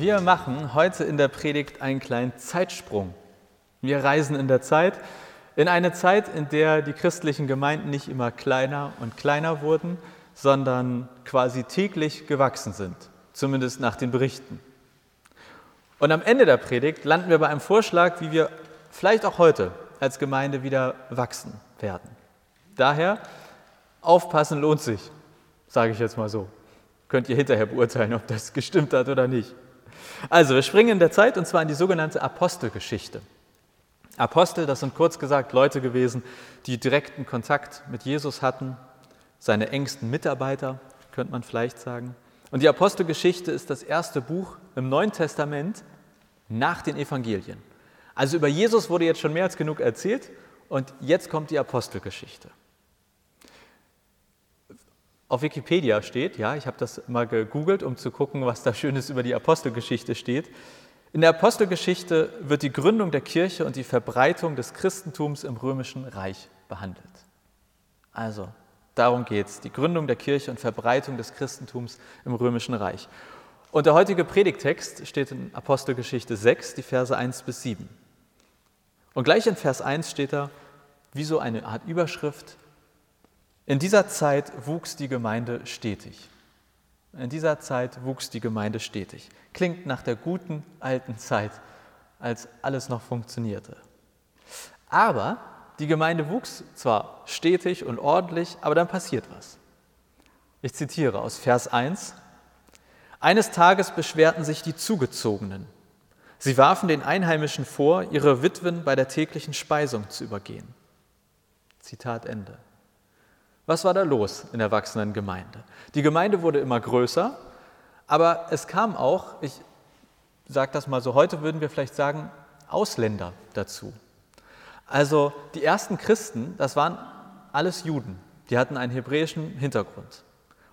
Wir machen heute in der Predigt einen kleinen Zeitsprung. Wir reisen in der Zeit, in eine Zeit, in der die christlichen Gemeinden nicht immer kleiner und kleiner wurden, sondern quasi täglich gewachsen sind, zumindest nach den Berichten. Und am Ende der Predigt landen wir bei einem Vorschlag, wie wir vielleicht auch heute als Gemeinde wieder wachsen werden. Daher, aufpassen lohnt sich, sage ich jetzt mal so. Könnt ihr hinterher beurteilen, ob das gestimmt hat oder nicht. Also, wir springen in der Zeit und zwar in die sogenannte Apostelgeschichte. Apostel, das sind kurz gesagt Leute gewesen, die direkten Kontakt mit Jesus hatten, seine engsten Mitarbeiter, könnte man vielleicht sagen. Und die Apostelgeschichte ist das erste Buch im Neuen Testament nach den Evangelien. Also über Jesus wurde jetzt schon mehr als genug erzählt und jetzt kommt die Apostelgeschichte. Auf Wikipedia steht, ja, ich habe das mal gegoogelt, um zu gucken, was da Schönes über die Apostelgeschichte steht. In der Apostelgeschichte wird die Gründung der Kirche und die Verbreitung des Christentums im römischen Reich behandelt. Also, darum geht es, die Gründung der Kirche und Verbreitung des Christentums im römischen Reich. Und der heutige Predigtext steht in Apostelgeschichte 6, die Verse 1 bis 7. Und gleich in Vers 1 steht da, wie so eine Art Überschrift, in dieser Zeit wuchs die Gemeinde stetig. In dieser Zeit wuchs die Gemeinde stetig. Klingt nach der guten alten Zeit, als alles noch funktionierte. Aber die Gemeinde wuchs zwar stetig und ordentlich, aber dann passiert was. Ich zitiere aus Vers 1. Eines Tages beschwerten sich die Zugezogenen. Sie warfen den Einheimischen vor, ihre Witwen bei der täglichen Speisung zu übergehen. Zitat Ende. Was war da los in der wachsenden Gemeinde? Die Gemeinde wurde immer größer, aber es kam auch, ich sage das mal so, heute würden wir vielleicht sagen, Ausländer dazu. Also die ersten Christen, das waren alles Juden, die hatten einen hebräischen Hintergrund.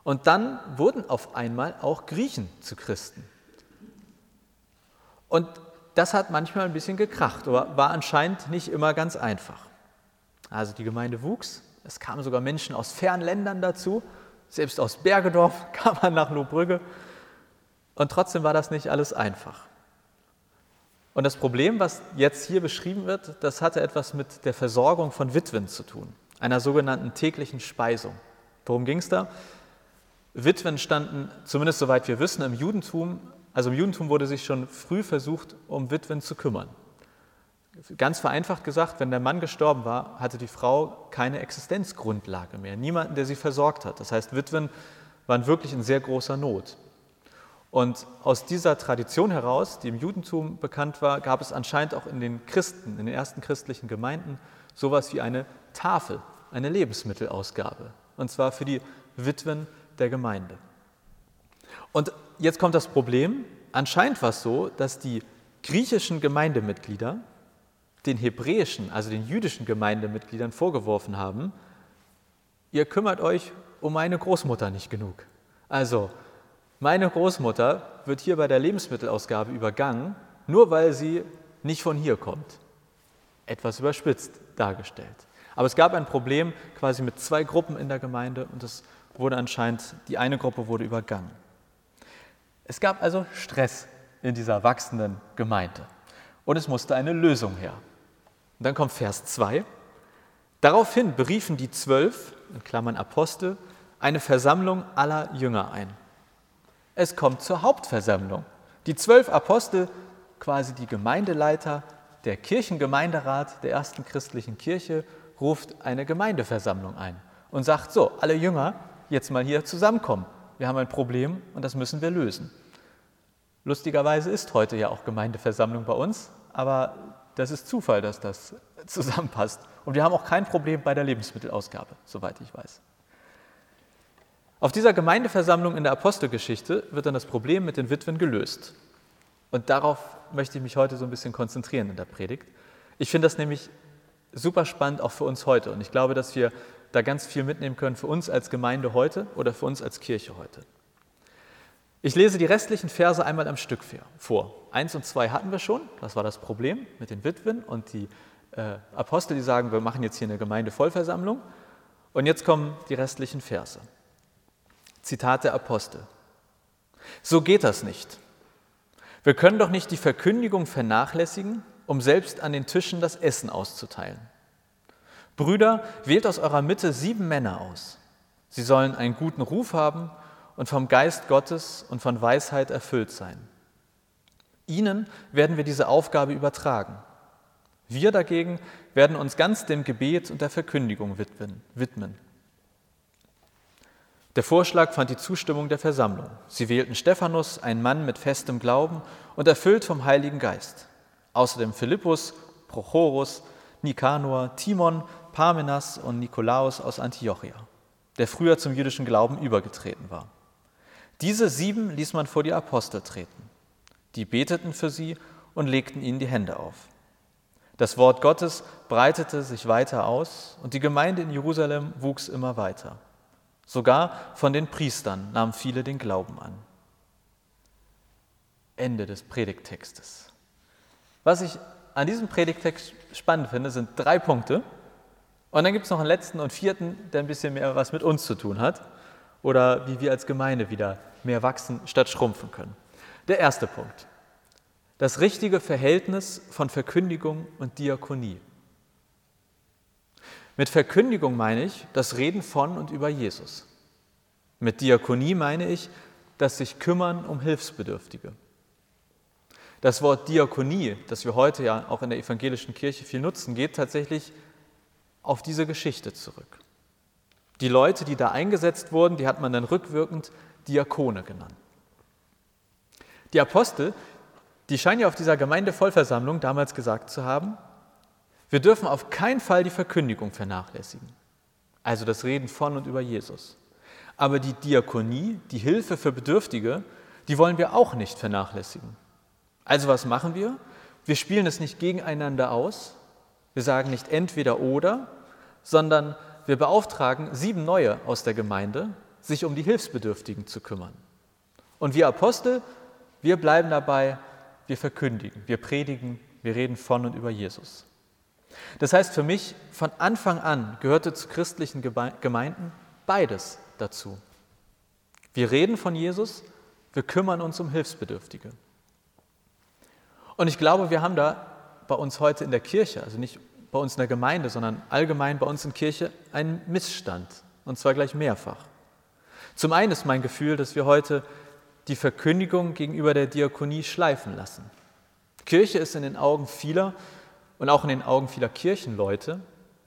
Und dann wurden auf einmal auch Griechen zu Christen. Und das hat manchmal ein bisschen gekracht, aber war anscheinend nicht immer ganz einfach. Also die Gemeinde wuchs, es kamen sogar Menschen aus fernen Ländern dazu, selbst aus Bergedorf kam man nach Lohbrügge. Und trotzdem war das nicht alles einfach. Und das Problem, was jetzt hier beschrieben wird, das hatte etwas mit der Versorgung von Witwen zu tun, einer sogenannten täglichen Speisung. Worum ging es da? Witwen standen, zumindest soweit wir wissen, im Judentum, also im Judentum wurde sich schon früh versucht, um Witwen zu kümmern. Ganz vereinfacht gesagt, wenn der Mann gestorben war, hatte die Frau keine Existenzgrundlage mehr, niemanden, der sie versorgt hat. Das heißt, Witwen waren wirklich in sehr großer Not. Und aus dieser Tradition heraus, die im Judentum bekannt war, gab es anscheinend auch in den Christen, in den ersten christlichen Gemeinden, sowas wie eine Tafel, eine Lebensmittelausgabe. Und zwar für die Witwen der Gemeinde. Und jetzt kommt das Problem. Anscheinend war es so, dass die griechischen Gemeindemitglieder den hebräischen, also den jüdischen Gemeindemitgliedern vorgeworfen haben, ihr kümmert euch um meine Großmutter nicht genug. Also, meine Großmutter wird hier bei der Lebensmittelausgabe übergangen, nur weil sie nicht von hier kommt. Etwas überspitzt dargestellt. Aber es gab ein Problem quasi mit zwei Gruppen in der Gemeinde und es wurde anscheinend, die eine Gruppe wurde übergangen. Es gab also Stress in dieser wachsenden Gemeinde und es musste eine Lösung her. Und dann kommt Vers 2. Daraufhin beriefen die zwölf, in Klammern Apostel, eine Versammlung aller Jünger ein. Es kommt zur Hauptversammlung. Die zwölf Apostel, quasi die Gemeindeleiter, der Kirchengemeinderat der ersten christlichen Kirche, ruft eine Gemeindeversammlung ein und sagt, so, alle Jünger, jetzt mal hier zusammenkommen. Wir haben ein Problem und das müssen wir lösen. Lustigerweise ist heute ja auch Gemeindeversammlung bei uns, aber das ist Zufall, dass das zusammenpasst. Und wir haben auch kein Problem bei der Lebensmittelausgabe, soweit ich weiß. Auf dieser Gemeindeversammlung in der Apostelgeschichte wird dann das Problem mit den Witwen gelöst. Und darauf möchte ich mich heute so ein bisschen konzentrieren in der Predigt. Ich finde das nämlich super spannend auch für uns heute. Und ich glaube, dass wir da ganz viel mitnehmen können für uns als Gemeinde heute oder für uns als Kirche heute. Ich lese die restlichen Verse einmal am Stück vor. Eins und zwei hatten wir schon, das war das Problem mit den Witwen und die äh, Apostel, die sagen, wir machen jetzt hier eine Gemeindevollversammlung. Und jetzt kommen die restlichen Verse. Zitat der Apostel. So geht das nicht. Wir können doch nicht die Verkündigung vernachlässigen, um selbst an den Tischen das Essen auszuteilen. Brüder, wählt aus eurer Mitte sieben Männer aus. Sie sollen einen guten Ruf haben und vom Geist Gottes und von Weisheit erfüllt sein. Ihnen werden wir diese Aufgabe übertragen. Wir dagegen werden uns ganz dem Gebet und der Verkündigung widmen. Der Vorschlag fand die Zustimmung der Versammlung. Sie wählten Stephanus, einen Mann mit festem Glauben und erfüllt vom Heiligen Geist. Außerdem Philippus, Prochorus, Nikanor, Timon, Parmenas und Nikolaus aus Antiochia, der früher zum jüdischen Glauben übergetreten war. Diese sieben ließ man vor die Apostel treten. Die beteten für sie und legten ihnen die Hände auf. Das Wort Gottes breitete sich weiter aus und die Gemeinde in Jerusalem wuchs immer weiter. Sogar von den Priestern nahmen viele den Glauben an. Ende des Predigttextes. Was ich an diesem Predigtext spannend finde, sind drei Punkte. Und dann gibt es noch einen letzten und vierten, der ein bisschen mehr was mit uns zu tun hat. Oder wie wir als Gemeinde wieder mehr wachsen statt schrumpfen können. Der erste Punkt. Das richtige Verhältnis von Verkündigung und Diakonie. Mit Verkündigung meine ich das Reden von und über Jesus. Mit Diakonie meine ich das sich kümmern um Hilfsbedürftige. Das Wort Diakonie, das wir heute ja auch in der evangelischen Kirche viel nutzen, geht tatsächlich auf diese Geschichte zurück. Die Leute, die da eingesetzt wurden, die hat man dann rückwirkend Diakone genannt. Die Apostel, die scheinen ja auf dieser Gemeindevollversammlung damals gesagt zu haben, wir dürfen auf keinen Fall die Verkündigung vernachlässigen, also das Reden von und über Jesus. Aber die Diakonie, die Hilfe für Bedürftige, die wollen wir auch nicht vernachlässigen. Also was machen wir? Wir spielen es nicht gegeneinander aus, wir sagen nicht entweder oder, sondern wir beauftragen sieben neue aus der Gemeinde, sich um die Hilfsbedürftigen zu kümmern. Und wir Apostel, wir bleiben dabei, wir verkündigen, wir predigen, wir reden von und über Jesus. Das heißt für mich, von Anfang an gehörte zu christlichen Gemeinden beides dazu. Wir reden von Jesus, wir kümmern uns um Hilfsbedürftige. Und ich glaube, wir haben da bei uns heute in der Kirche, also nicht bei uns in der Gemeinde, sondern allgemein bei uns in Kirche einen Missstand, und zwar gleich mehrfach. Zum einen ist mein Gefühl, dass wir heute die Verkündigung gegenüber der Diakonie schleifen lassen. Kirche ist in den Augen vieler und auch in den Augen vieler Kirchenleute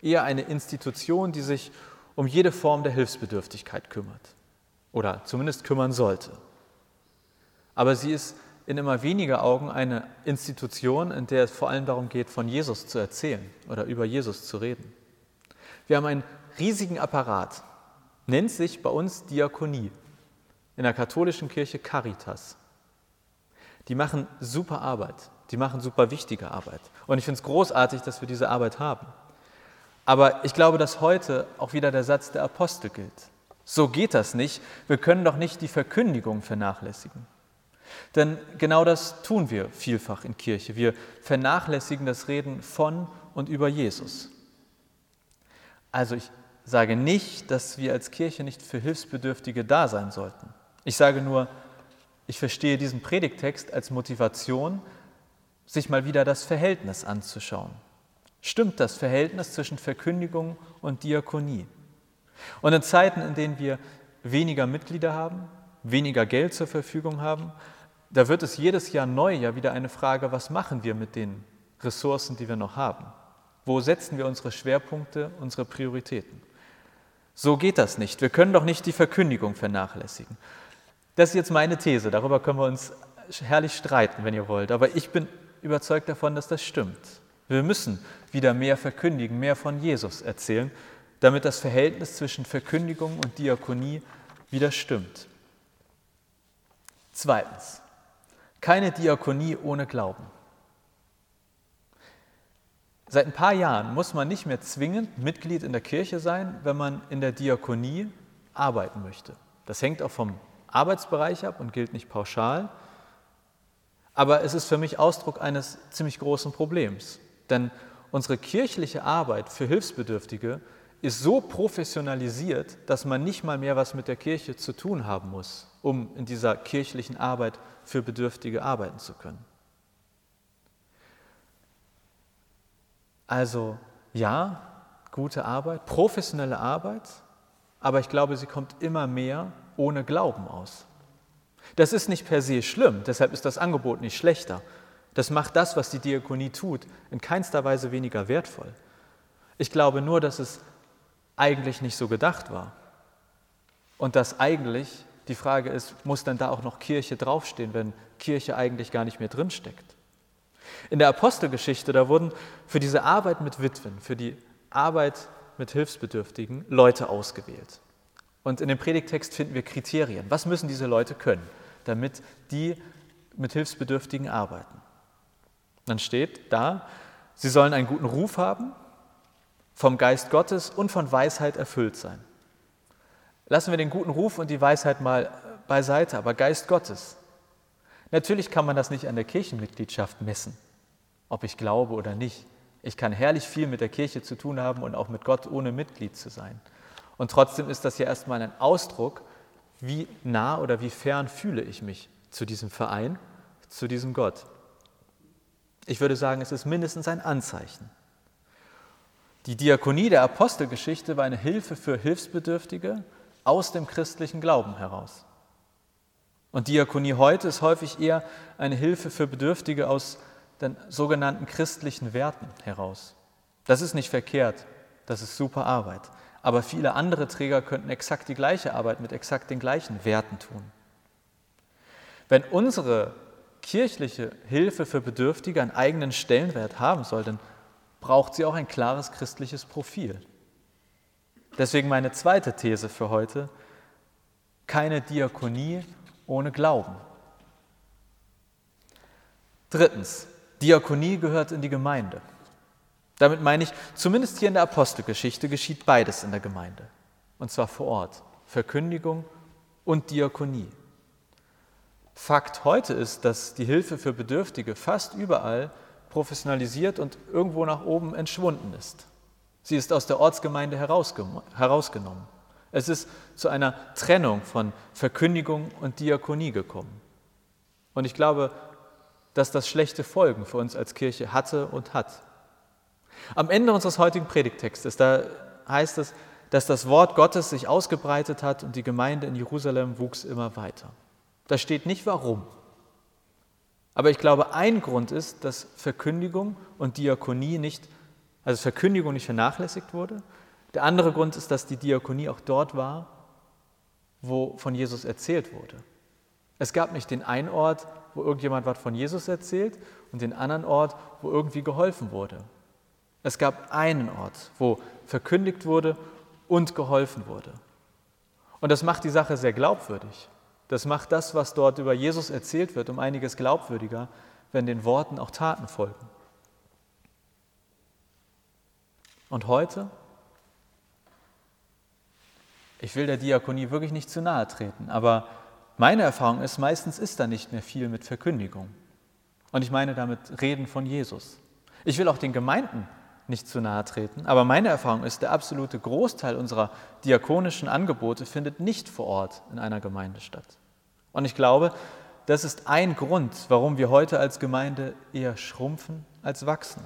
eher eine Institution, die sich um jede Form der Hilfsbedürftigkeit kümmert oder zumindest kümmern sollte. Aber sie ist in immer weniger Augen eine Institution, in der es vor allem darum geht, von Jesus zu erzählen oder über Jesus zu reden. Wir haben einen riesigen Apparat, nennt sich bei uns Diakonie, in der katholischen Kirche Caritas. Die machen super Arbeit, die machen super wichtige Arbeit. Und ich finde es großartig, dass wir diese Arbeit haben. Aber ich glaube, dass heute auch wieder der Satz der Apostel gilt. So geht das nicht. Wir können doch nicht die Verkündigung vernachlässigen. Denn genau das tun wir vielfach in Kirche. Wir vernachlässigen das Reden von und über Jesus. Also ich sage nicht, dass wir als Kirche nicht für Hilfsbedürftige da sein sollten. Ich sage nur, ich verstehe diesen Predigtext als Motivation, sich mal wieder das Verhältnis anzuschauen. Stimmt das Verhältnis zwischen Verkündigung und Diakonie? Und in Zeiten, in denen wir weniger Mitglieder haben, weniger Geld zur Verfügung haben, da wird es jedes Jahr neu ja wieder eine Frage, was machen wir mit den Ressourcen, die wir noch haben? Wo setzen wir unsere Schwerpunkte, unsere Prioritäten? So geht das nicht. Wir können doch nicht die Verkündigung vernachlässigen. Das ist jetzt meine These, darüber können wir uns herrlich streiten, wenn ihr wollt, aber ich bin überzeugt davon, dass das stimmt. Wir müssen wieder mehr verkündigen, mehr von Jesus erzählen, damit das Verhältnis zwischen Verkündigung und Diakonie wieder stimmt. Zweitens, keine Diakonie ohne Glauben. Seit ein paar Jahren muss man nicht mehr zwingend Mitglied in der Kirche sein, wenn man in der Diakonie arbeiten möchte. Das hängt auch vom Arbeitsbereich ab und gilt nicht pauschal. Aber es ist für mich Ausdruck eines ziemlich großen Problems. Denn unsere kirchliche Arbeit für Hilfsbedürftige ist so professionalisiert, dass man nicht mal mehr was mit der Kirche zu tun haben muss, um in dieser kirchlichen Arbeit für Bedürftige arbeiten zu können. Also ja, gute Arbeit, professionelle Arbeit, aber ich glaube, sie kommt immer mehr ohne Glauben aus. Das ist nicht per se schlimm, deshalb ist das Angebot nicht schlechter. Das macht das, was die Diakonie tut, in keinster Weise weniger wertvoll. Ich glaube nur, dass es eigentlich nicht so gedacht war. Und dass eigentlich die Frage ist, muss dann da auch noch Kirche draufstehen, wenn Kirche eigentlich gar nicht mehr drinsteckt? In der Apostelgeschichte, da wurden für diese Arbeit mit Witwen, für die Arbeit mit Hilfsbedürftigen Leute ausgewählt. Und in dem Predigtext finden wir Kriterien. Was müssen diese Leute können, damit die mit Hilfsbedürftigen arbeiten? Dann steht da, sie sollen einen guten Ruf haben, vom Geist Gottes und von Weisheit erfüllt sein. Lassen wir den guten Ruf und die Weisheit mal beiseite, aber Geist Gottes. Natürlich kann man das nicht an der Kirchenmitgliedschaft messen, ob ich glaube oder nicht. Ich kann herrlich viel mit der Kirche zu tun haben und auch mit Gott ohne Mitglied zu sein. Und trotzdem ist das ja erstmal ein Ausdruck, wie nah oder wie fern fühle ich mich zu diesem Verein, zu diesem Gott. Ich würde sagen, es ist mindestens ein Anzeichen. Die Diakonie der Apostelgeschichte war eine Hilfe für Hilfsbedürftige aus dem christlichen Glauben heraus. Und Diakonie heute ist häufig eher eine Hilfe für Bedürftige aus den sogenannten christlichen Werten heraus. Das ist nicht verkehrt, das ist super Arbeit aber viele andere Träger könnten exakt die gleiche Arbeit mit exakt den gleichen Werten tun. Wenn unsere kirchliche Hilfe für Bedürftige einen eigenen Stellenwert haben soll, dann braucht sie auch ein klares christliches Profil. Deswegen meine zweite These für heute, keine Diakonie ohne Glauben. Drittens, Diakonie gehört in die Gemeinde. Damit meine ich, zumindest hier in der Apostelgeschichte geschieht beides in der Gemeinde. Und zwar vor Ort. Verkündigung und Diakonie. Fakt heute ist, dass die Hilfe für Bedürftige fast überall professionalisiert und irgendwo nach oben entschwunden ist. Sie ist aus der Ortsgemeinde herausgenommen. Es ist zu einer Trennung von Verkündigung und Diakonie gekommen. Und ich glaube, dass das schlechte Folgen für uns als Kirche hatte und hat. Am Ende unseres heutigen Predigtextes, da heißt es, dass das Wort Gottes sich ausgebreitet hat und die Gemeinde in Jerusalem wuchs immer weiter. Da steht nicht warum. Aber ich glaube, ein Grund ist, dass Verkündigung und Diakonie nicht, also Verkündigung nicht vernachlässigt wurde. Der andere Grund ist, dass die Diakonie auch dort war, wo von Jesus erzählt wurde. Es gab nicht den einen Ort, wo irgendjemand was von Jesus erzählt und den anderen Ort, wo irgendwie geholfen wurde. Es gab einen Ort, wo verkündigt wurde und geholfen wurde. Und das macht die Sache sehr glaubwürdig. Das macht das, was dort über Jesus erzählt wird, um einiges glaubwürdiger, wenn den Worten auch Taten folgen. Und heute? Ich will der Diakonie wirklich nicht zu nahe treten, aber meine Erfahrung ist, meistens ist da nicht mehr viel mit Verkündigung. Und ich meine damit Reden von Jesus. Ich will auch den Gemeinden nicht zu nahe treten. Aber meine Erfahrung ist, der absolute Großteil unserer diakonischen Angebote findet nicht vor Ort in einer Gemeinde statt. Und ich glaube, das ist ein Grund, warum wir heute als Gemeinde eher schrumpfen als wachsen.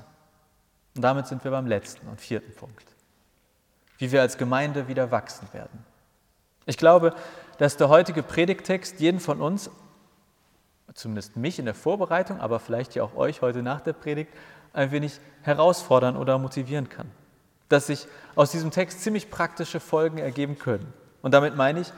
Und damit sind wir beim letzten und vierten Punkt. Wie wir als Gemeinde wieder wachsen werden. Ich glaube, dass der heutige Predigtext jeden von uns, zumindest mich in der Vorbereitung, aber vielleicht ja auch euch heute nach der Predigt, ein wenig herausfordern oder motivieren kann. Dass sich aus diesem Text ziemlich praktische Folgen ergeben können. Und damit meine ich,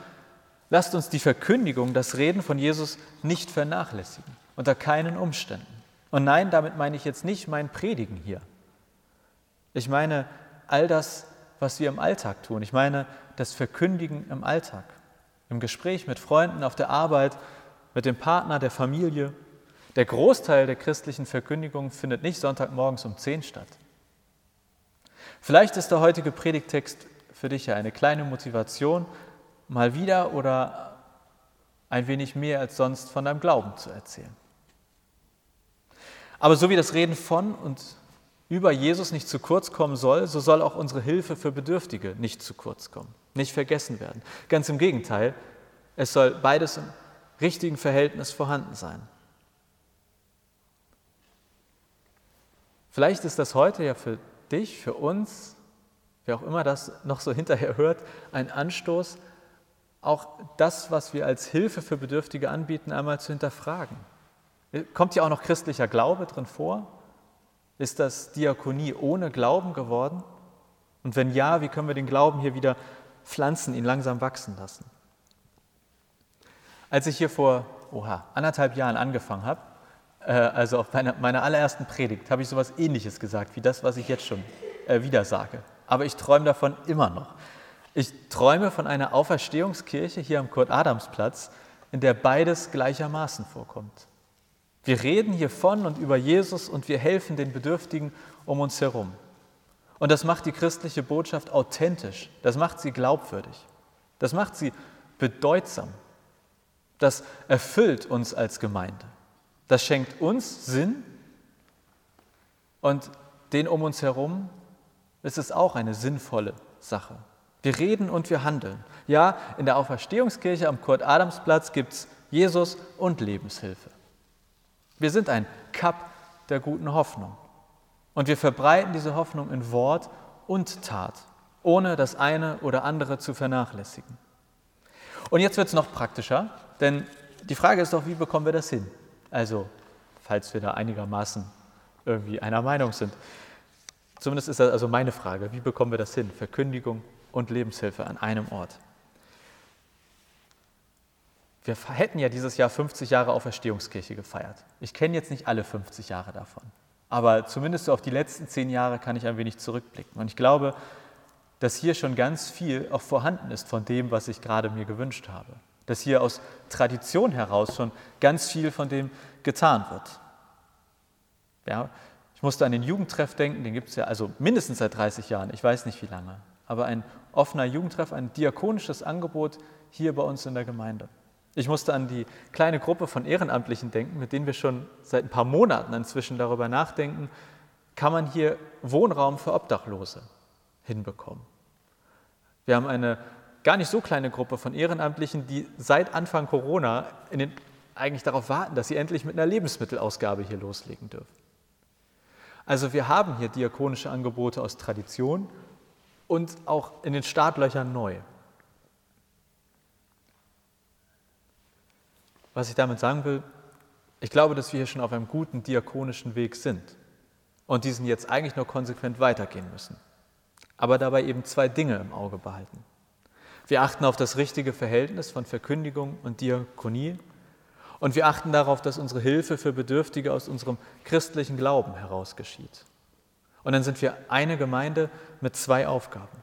lasst uns die Verkündigung, das Reden von Jesus nicht vernachlässigen, unter keinen Umständen. Und nein, damit meine ich jetzt nicht mein Predigen hier. Ich meine all das, was wir im Alltag tun. Ich meine das Verkündigen im Alltag, im Gespräch mit Freunden, auf der Arbeit, mit dem Partner, der Familie, der Großteil der christlichen Verkündigung findet nicht Sonntagmorgens um 10 statt. Vielleicht ist der heutige Predigtext für dich ja eine kleine Motivation, mal wieder oder ein wenig mehr als sonst von deinem Glauben zu erzählen. Aber so wie das Reden von und über Jesus nicht zu kurz kommen soll, so soll auch unsere Hilfe für Bedürftige nicht zu kurz kommen, nicht vergessen werden. Ganz im Gegenteil, Es soll beides im richtigen Verhältnis vorhanden sein. Vielleicht ist das heute ja für dich, für uns, wer auch immer das noch so hinterher hört, ein Anstoß, auch das, was wir als Hilfe für Bedürftige anbieten, einmal zu hinterfragen. Kommt hier auch noch christlicher Glaube drin vor? Ist das Diakonie ohne Glauben geworden? Und wenn ja, wie können wir den Glauben hier wieder pflanzen, ihn langsam wachsen lassen? Als ich hier vor oha, anderthalb Jahren angefangen habe, äh, also auf meiner, meiner allerersten Predigt, habe ich sowas Ähnliches gesagt wie das, was ich jetzt schon äh, wieder sage. Aber ich träume davon immer noch. Ich träume von einer Auferstehungskirche hier am Kurt-Adams-Platz, in der beides gleichermaßen vorkommt. Wir reden hier von und über Jesus und wir helfen den Bedürftigen um uns herum. Und das macht die christliche Botschaft authentisch, das macht sie glaubwürdig, das macht sie bedeutsam, das erfüllt uns als Gemeinde, das schenkt uns Sinn und den um uns herum ist es auch eine sinnvolle Sache. Wir reden und wir handeln. Ja, in der Auferstehungskirche am Kurt-Adams-Platz gibt es Jesus und Lebenshilfe. Wir sind ein Cup der guten Hoffnung. Und wir verbreiten diese Hoffnung in Wort und Tat, ohne das eine oder andere zu vernachlässigen. Und jetzt wird es noch praktischer, denn die Frage ist doch, wie bekommen wir das hin? Also, falls wir da einigermaßen irgendwie einer Meinung sind. Zumindest ist das also meine Frage, wie bekommen wir das hin? Verkündigung und Lebenshilfe an einem Ort. Wir hätten ja dieses Jahr 50 Jahre Auferstehungskirche gefeiert. Ich kenne jetzt nicht alle 50 Jahre davon, aber zumindest so auf die letzten zehn Jahre kann ich ein wenig zurückblicken. Und ich glaube, dass hier schon ganz viel auch vorhanden ist von dem, was ich gerade mir gewünscht habe. Dass hier aus Tradition heraus schon ganz viel von dem getan wird. Ja, ich musste an den Jugendtreff denken, den gibt es ja also mindestens seit 30 Jahren, ich weiß nicht wie lange. Aber ein offener Jugendtreff, ein diakonisches Angebot hier bei uns in der Gemeinde. Ich musste an die kleine Gruppe von Ehrenamtlichen denken, mit denen wir schon seit ein paar Monaten inzwischen darüber nachdenken, kann man hier Wohnraum für Obdachlose hinbekommen. Wir haben eine gar nicht so kleine Gruppe von Ehrenamtlichen, die seit Anfang Corona den, eigentlich darauf warten, dass sie endlich mit einer Lebensmittelausgabe hier loslegen dürfen. Also wir haben hier diakonische Angebote aus Tradition und auch in den Startlöchern neu. Was ich damit sagen will, ich glaube, dass wir hier schon auf einem guten diakonischen Weg sind und diesen jetzt eigentlich nur konsequent weitergehen müssen. Aber dabei eben zwei Dinge im Auge behalten. Wir achten auf das richtige Verhältnis von Verkündigung und Diakonie und wir achten darauf, dass unsere Hilfe für Bedürftige aus unserem christlichen Glauben heraus geschieht. Und dann sind wir eine Gemeinde mit zwei Aufgaben.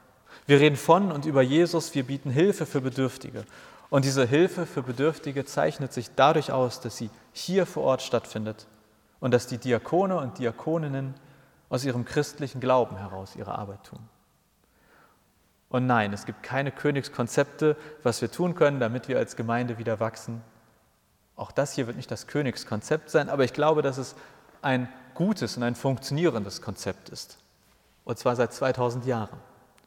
Wir reden von und über Jesus, wir bieten Hilfe für Bedürftige und diese Hilfe für Bedürftige zeichnet sich dadurch aus, dass sie hier vor Ort stattfindet und dass die Diakone und Diakoninnen aus ihrem christlichen Glauben heraus ihre Arbeit tun. Und nein, es gibt keine Königskonzepte, was wir tun können, damit wir als Gemeinde wieder wachsen. Auch das hier wird nicht das Königskonzept sein, aber ich glaube, dass es ein gutes und ein funktionierendes Konzept ist. Und zwar seit 2000 Jahren.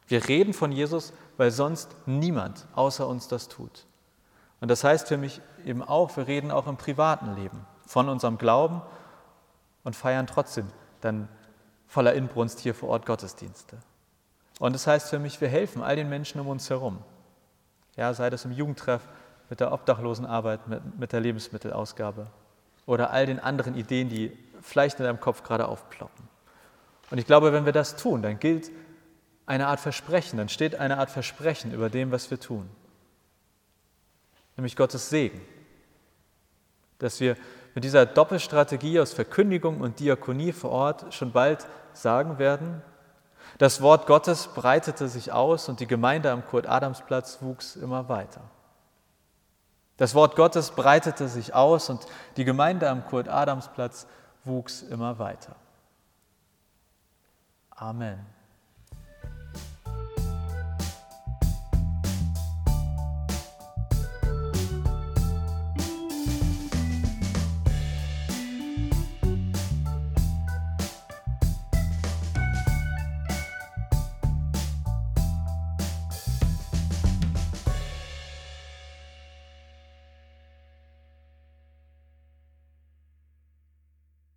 Wir reden von Jesus, weil sonst niemand außer uns das tut. Und das heißt für mich eben auch, wir reden auch im privaten Leben von unserem Glauben und feiern trotzdem dann voller Inbrunst hier vor Ort Gottesdienste. Und das heißt für mich, wir helfen all den Menschen um uns herum. Ja, sei das im Jugendtreff, mit der Obdachlosenarbeit, mit, mit der Lebensmittelausgabe oder all den anderen Ideen, die vielleicht in deinem Kopf gerade aufploppen. Und ich glaube, wenn wir das tun, dann gilt eine Art Versprechen, dann steht eine Art Versprechen über dem, was wir tun nämlich Gottes Segen. Dass wir mit dieser Doppelstrategie aus Verkündigung und Diakonie vor Ort schon bald sagen werden, das Wort Gottes breitete sich aus und die Gemeinde am Kurt-Adams-Platz wuchs immer weiter. Das Wort Gottes breitete sich aus und die Gemeinde am Kurt-Adams-Platz wuchs immer weiter. Amen.